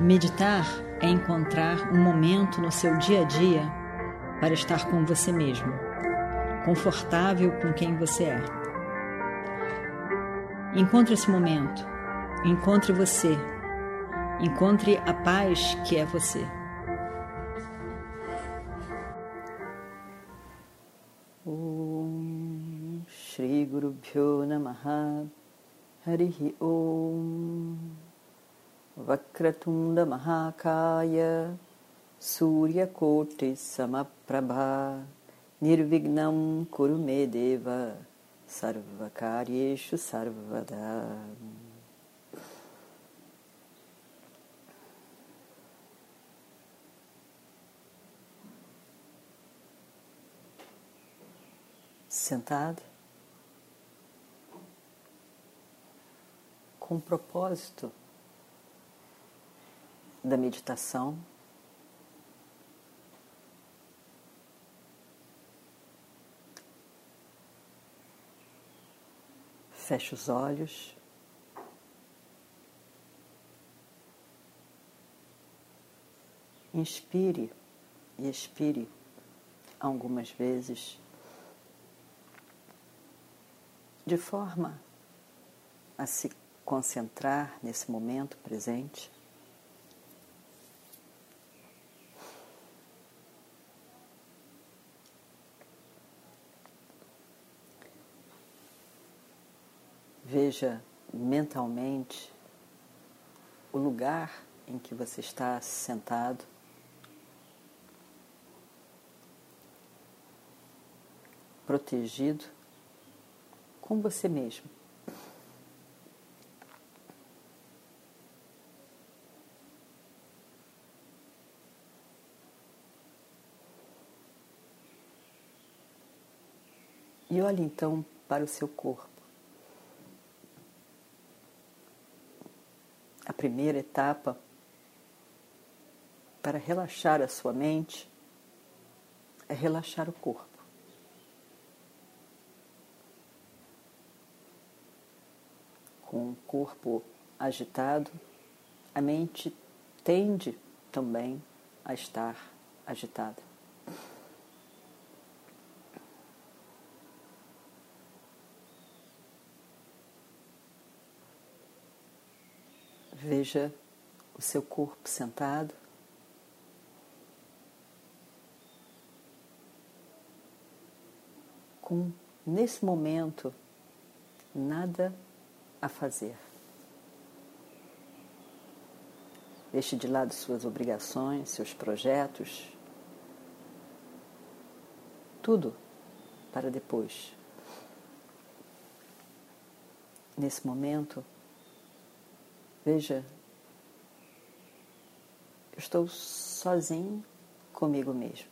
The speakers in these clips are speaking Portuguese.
Meditar é encontrar um momento no seu dia a dia para estar com você mesmo, confortável com quem você é. Encontre esse momento, encontre você, encontre a paz que é você. Om Shri Guru Namaha Harihi Om Vakratunda Mahakaya Surya Koti Samaprabha Nirvignam Kurumedeva Sarvakaryeshu Sarvada. Sentado com propósito da meditação. Feche os olhos. Inspire e expire algumas vezes, de forma a se concentrar nesse momento presente. Veja mentalmente o lugar em que você está sentado. Protegido com você mesmo. E olhe então para o seu corpo. A primeira etapa para relaxar a sua mente é relaxar o corpo. Com o corpo agitado, a mente tende também a estar agitada. Veja o seu corpo sentado. Com, nesse momento, nada a fazer. Deixe de lado suas obrigações, seus projetos, tudo para depois. Nesse momento, Veja, eu estou sozinho comigo mesmo.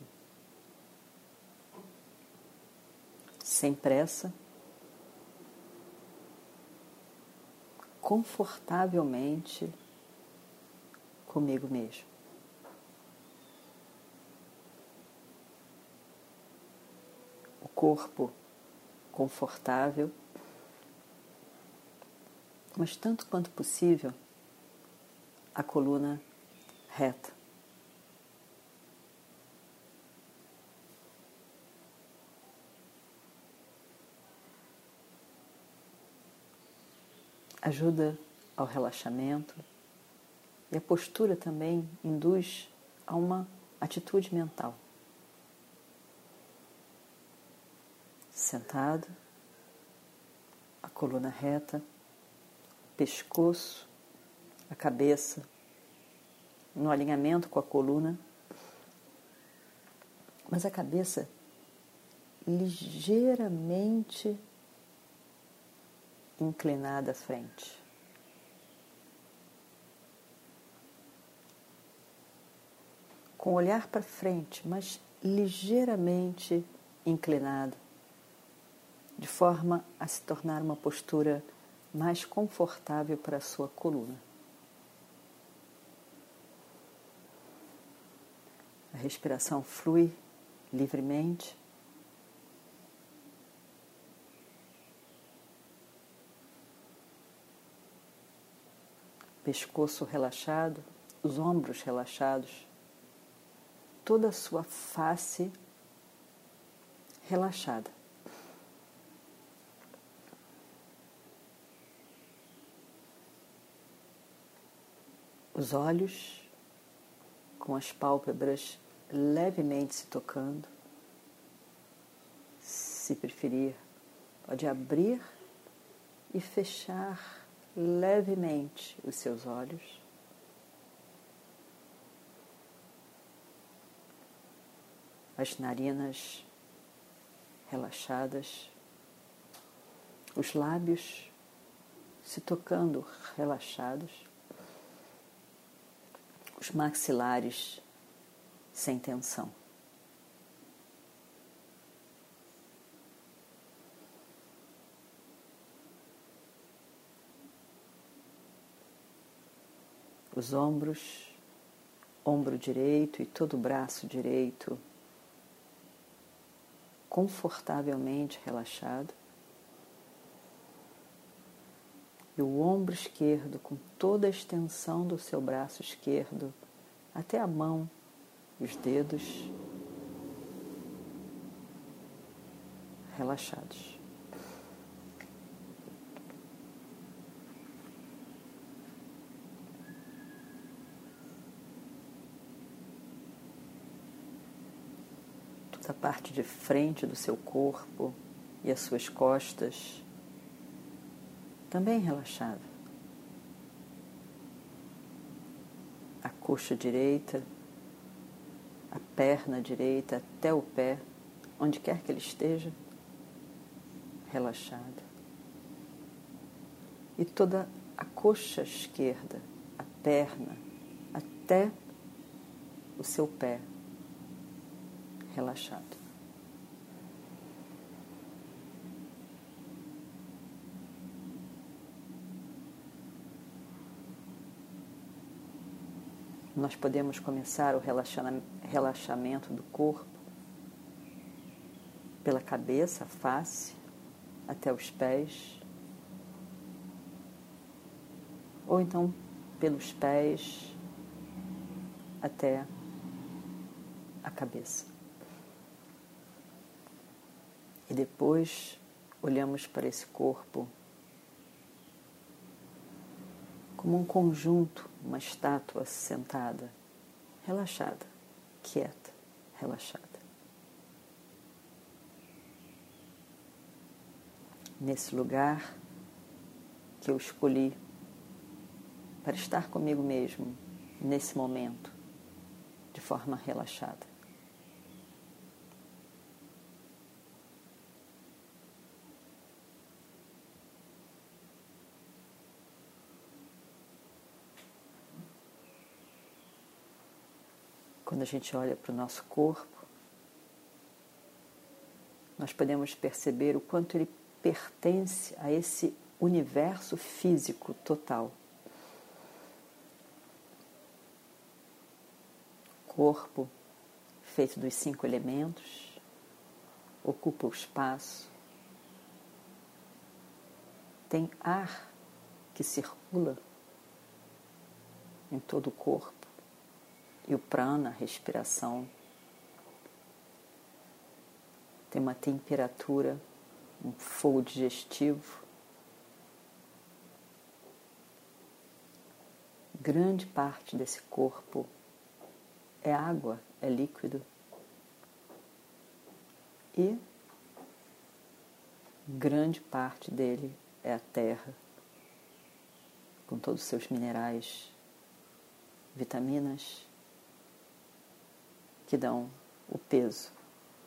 Sem pressa, confortavelmente comigo mesmo. O corpo confortável, mas tanto quanto possível a coluna reta. Ajuda ao relaxamento e a postura também induz a uma atitude mental. Sentado, a coluna reta, pescoço a cabeça no alinhamento com a coluna, mas a cabeça ligeiramente inclinada à frente. Com o olhar para frente, mas ligeiramente inclinado, de forma a se tornar uma postura mais confortável para a sua coluna. Respiração flui livremente. Pescoço relaxado, os ombros relaxados, toda a sua face relaxada. Os olhos com as pálpebras levemente se tocando. Se preferir, pode abrir e fechar levemente os seus olhos. As narinas relaxadas, os lábios se tocando relaxados os maxilares sem tensão. Os ombros, ombro direito e todo o braço direito confortavelmente relaxado. e o ombro esquerdo com toda a extensão do seu braço esquerdo até a mão os dedos relaxados. Toda a parte de frente do seu corpo e as suas costas também relaxada. A coxa direita, perna direita até o pé, onde quer que ele esteja, relaxada. E toda a coxa esquerda, a perna, até o seu pé, relaxado. Nós podemos começar o relaxamento do corpo pela cabeça, face, até os pés, ou então pelos pés até a cabeça. E depois olhamos para esse corpo como um conjunto, uma estátua sentada, relaxada, quieta, relaxada. Nesse lugar que eu escolhi para estar comigo mesmo nesse momento, de forma relaxada. Quando a gente olha para o nosso corpo, nós podemos perceber o quanto ele pertence a esse universo físico total. Corpo feito dos cinco elementos, ocupa o espaço, tem ar que circula em todo o corpo e o prana, a respiração, tem uma temperatura, um fogo digestivo. Grande parte desse corpo é água, é líquido. E grande parte dele é a terra, com todos os seus minerais, vitaminas que dão o peso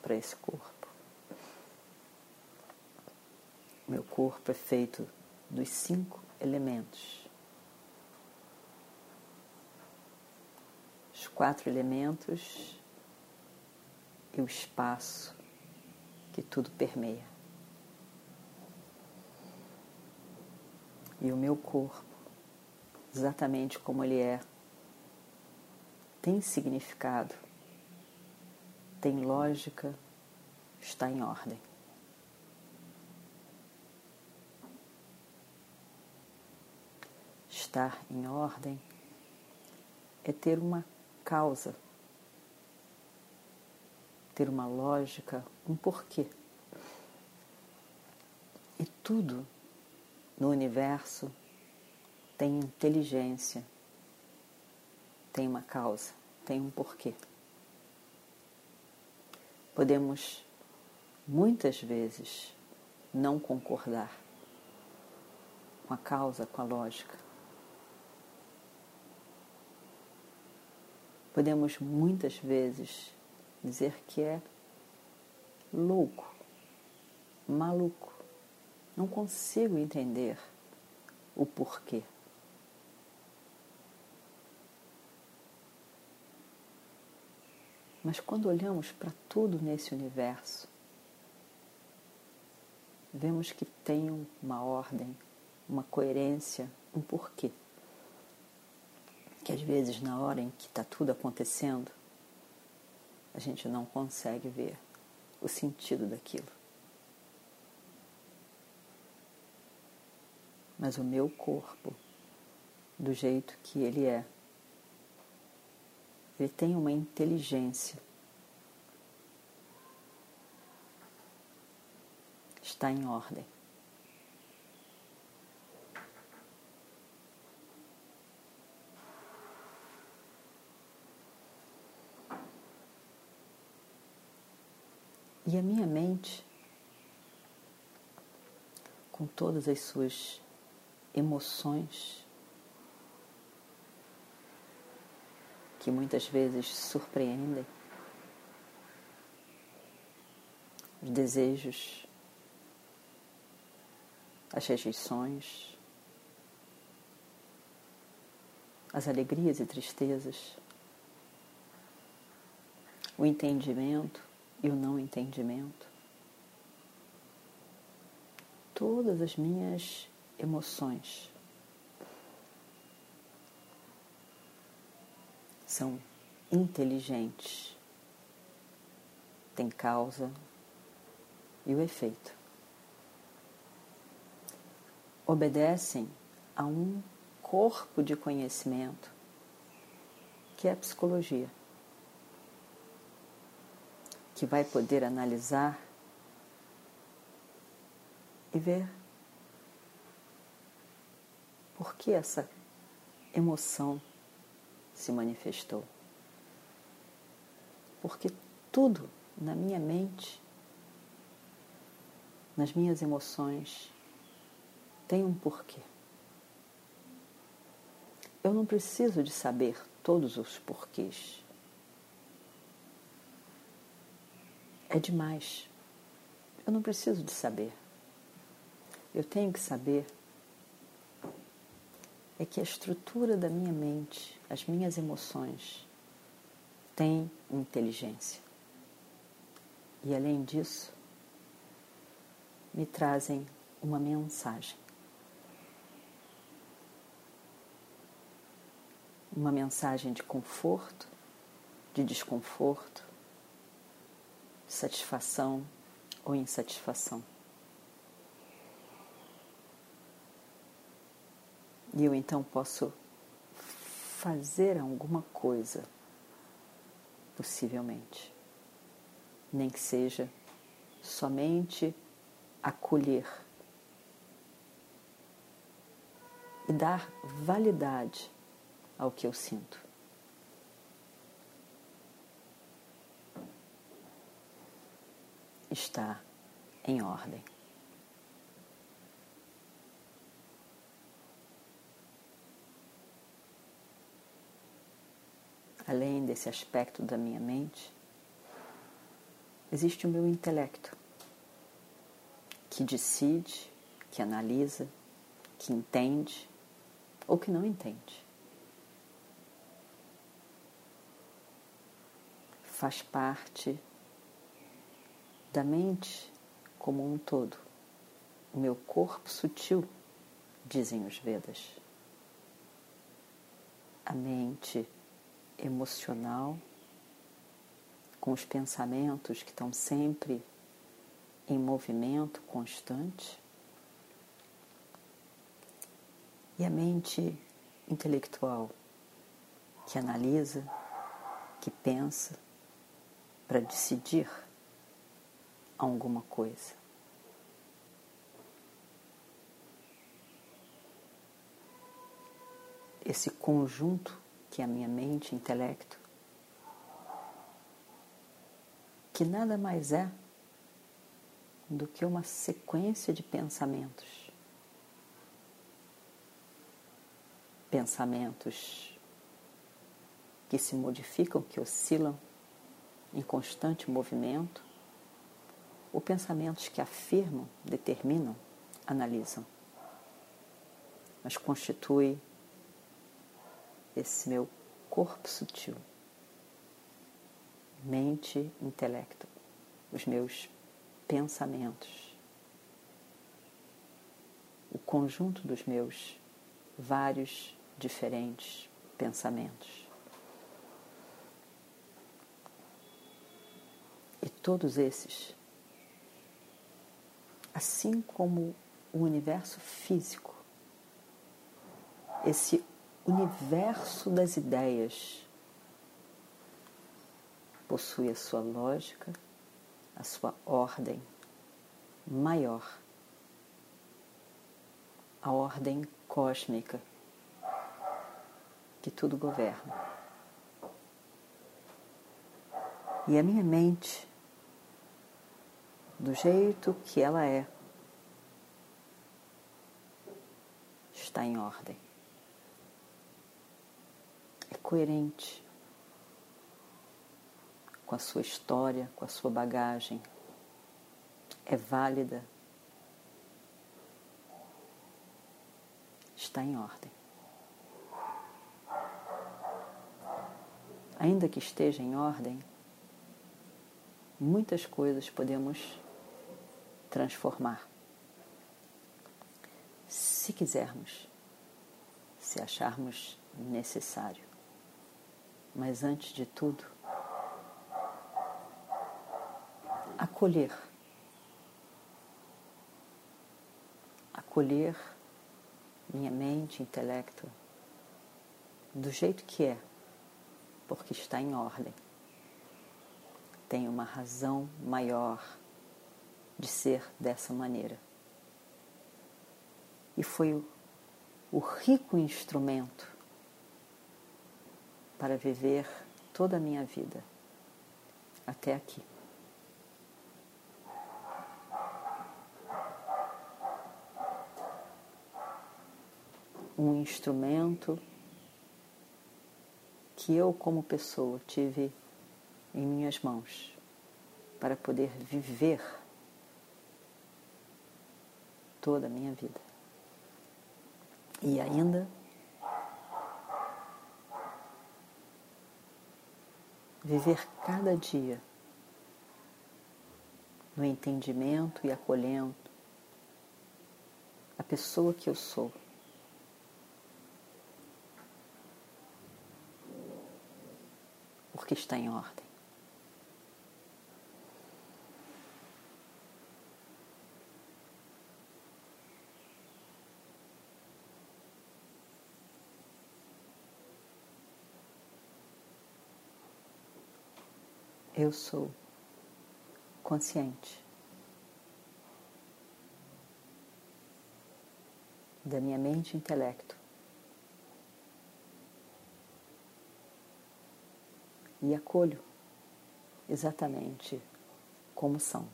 para esse corpo. Meu corpo é feito dos cinco elementos. Os quatro elementos e o espaço que tudo permeia. E o meu corpo, exatamente como ele é, tem significado tem lógica, está em ordem. Estar em ordem é ter uma causa, ter uma lógica, um porquê. E tudo no universo tem inteligência, tem uma causa, tem um porquê. Podemos muitas vezes não concordar com a causa, com a lógica. Podemos muitas vezes dizer que é louco, maluco. Não consigo entender o porquê. Mas quando olhamos para tudo nesse universo, vemos que tem uma ordem, uma coerência, um porquê. Que às vezes, na hora em que está tudo acontecendo, a gente não consegue ver o sentido daquilo. Mas o meu corpo, do jeito que ele é, ele tem uma inteligência. Está em ordem. E a minha mente, com todas as suas emoções, que muitas vezes surpreendem, os desejos, as rejeições, as alegrias e tristezas, o entendimento e o não entendimento. Todas as minhas emoções são inteligentes, têm causa e o efeito. Obedecem a um corpo de conhecimento que é a psicologia, que vai poder analisar e ver por que essa emoção se manifestou. Porque tudo na minha mente, nas minhas emoções, tem um porquê. Eu não preciso de saber todos os porquês. É demais. Eu não preciso de saber. Eu tenho que saber é que a estrutura da minha mente, as minhas emoções, tem inteligência. E além disso, me trazem uma mensagem. Uma mensagem de conforto, de desconforto, de satisfação ou insatisfação. E eu então posso fazer alguma coisa, possivelmente. Nem que seja somente acolher e dar validade ao que eu sinto. Está em ordem. Além desse aspecto da minha mente, existe o meu intelecto, que decide, que analisa, que entende ou que não entende. Faz parte da mente como um todo, o meu corpo sutil, dizem os Vedas. A mente emocional, com os pensamentos que estão sempre em movimento constante, e a mente intelectual, que analisa, que pensa para decidir alguma coisa. Esse conjunto que é a minha mente, intelecto, que nada mais é do que uma sequência de pensamentos. Pensamentos que se modificam, que oscilam em constante movimento, ou pensamentos que afirmam, determinam, analisam. Mas constitui esse meu corpo sutil, mente, intelecto, os meus pensamentos, o conjunto dos meus vários diferentes pensamentos. E todos esses, assim como o universo físico, esse universo das ideias possui a sua lógica, a sua ordem maior, a ordem cósmica que tudo governa. E a minha mente, do jeito que ela é, está em ordem. Coerente com a sua história, com a sua bagagem. É válida. Está em ordem. Ainda que esteja em ordem, muitas coisas podemos transformar. Se quisermos, se acharmos necessário. Mas antes de tudo, acolher. Acolher minha mente, intelecto, do jeito que é, porque está em ordem. Tem uma razão maior de ser dessa maneira. E foi o, o rico instrumento para viver toda a minha vida até aqui. um instrumento que eu, como pessoa, tive em minhas mãos para poder viver toda a minha vida. E ainda viver cada dia no entendimento e acolhendo a pessoa que eu sou. porque está em ordem. Eu sou consciente da minha mente e intelecto e acolho exatamente como são.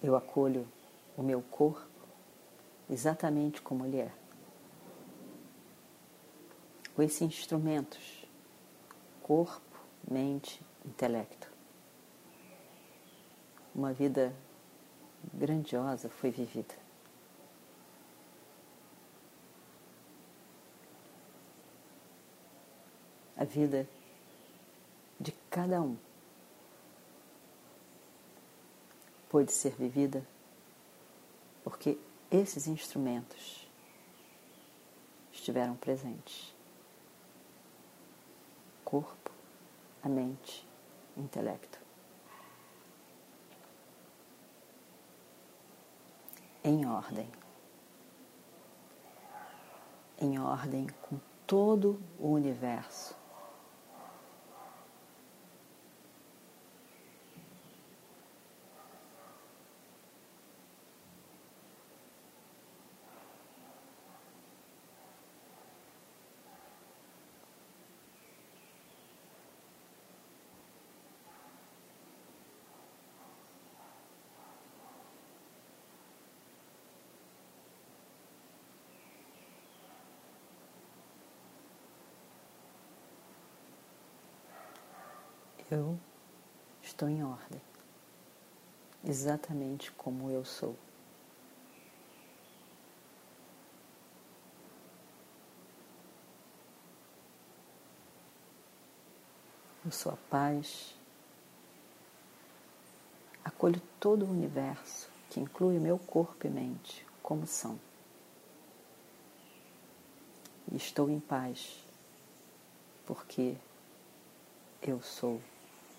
Eu acolho o meu corpo exatamente como ele é. Com esses instrumentos, corpo, mente, intelecto. Uma vida grandiosa foi vivida. a vida de cada um pode ser vivida porque esses instrumentos estiveram presentes. Corpo, a mente, intelecto. em ordem. Em ordem com todo o universo. Eu estou em ordem, exatamente como eu sou. Eu sou a paz, acolho todo o universo, que inclui meu corpo e mente, como são. E estou em paz, porque eu sou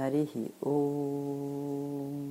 Hari Om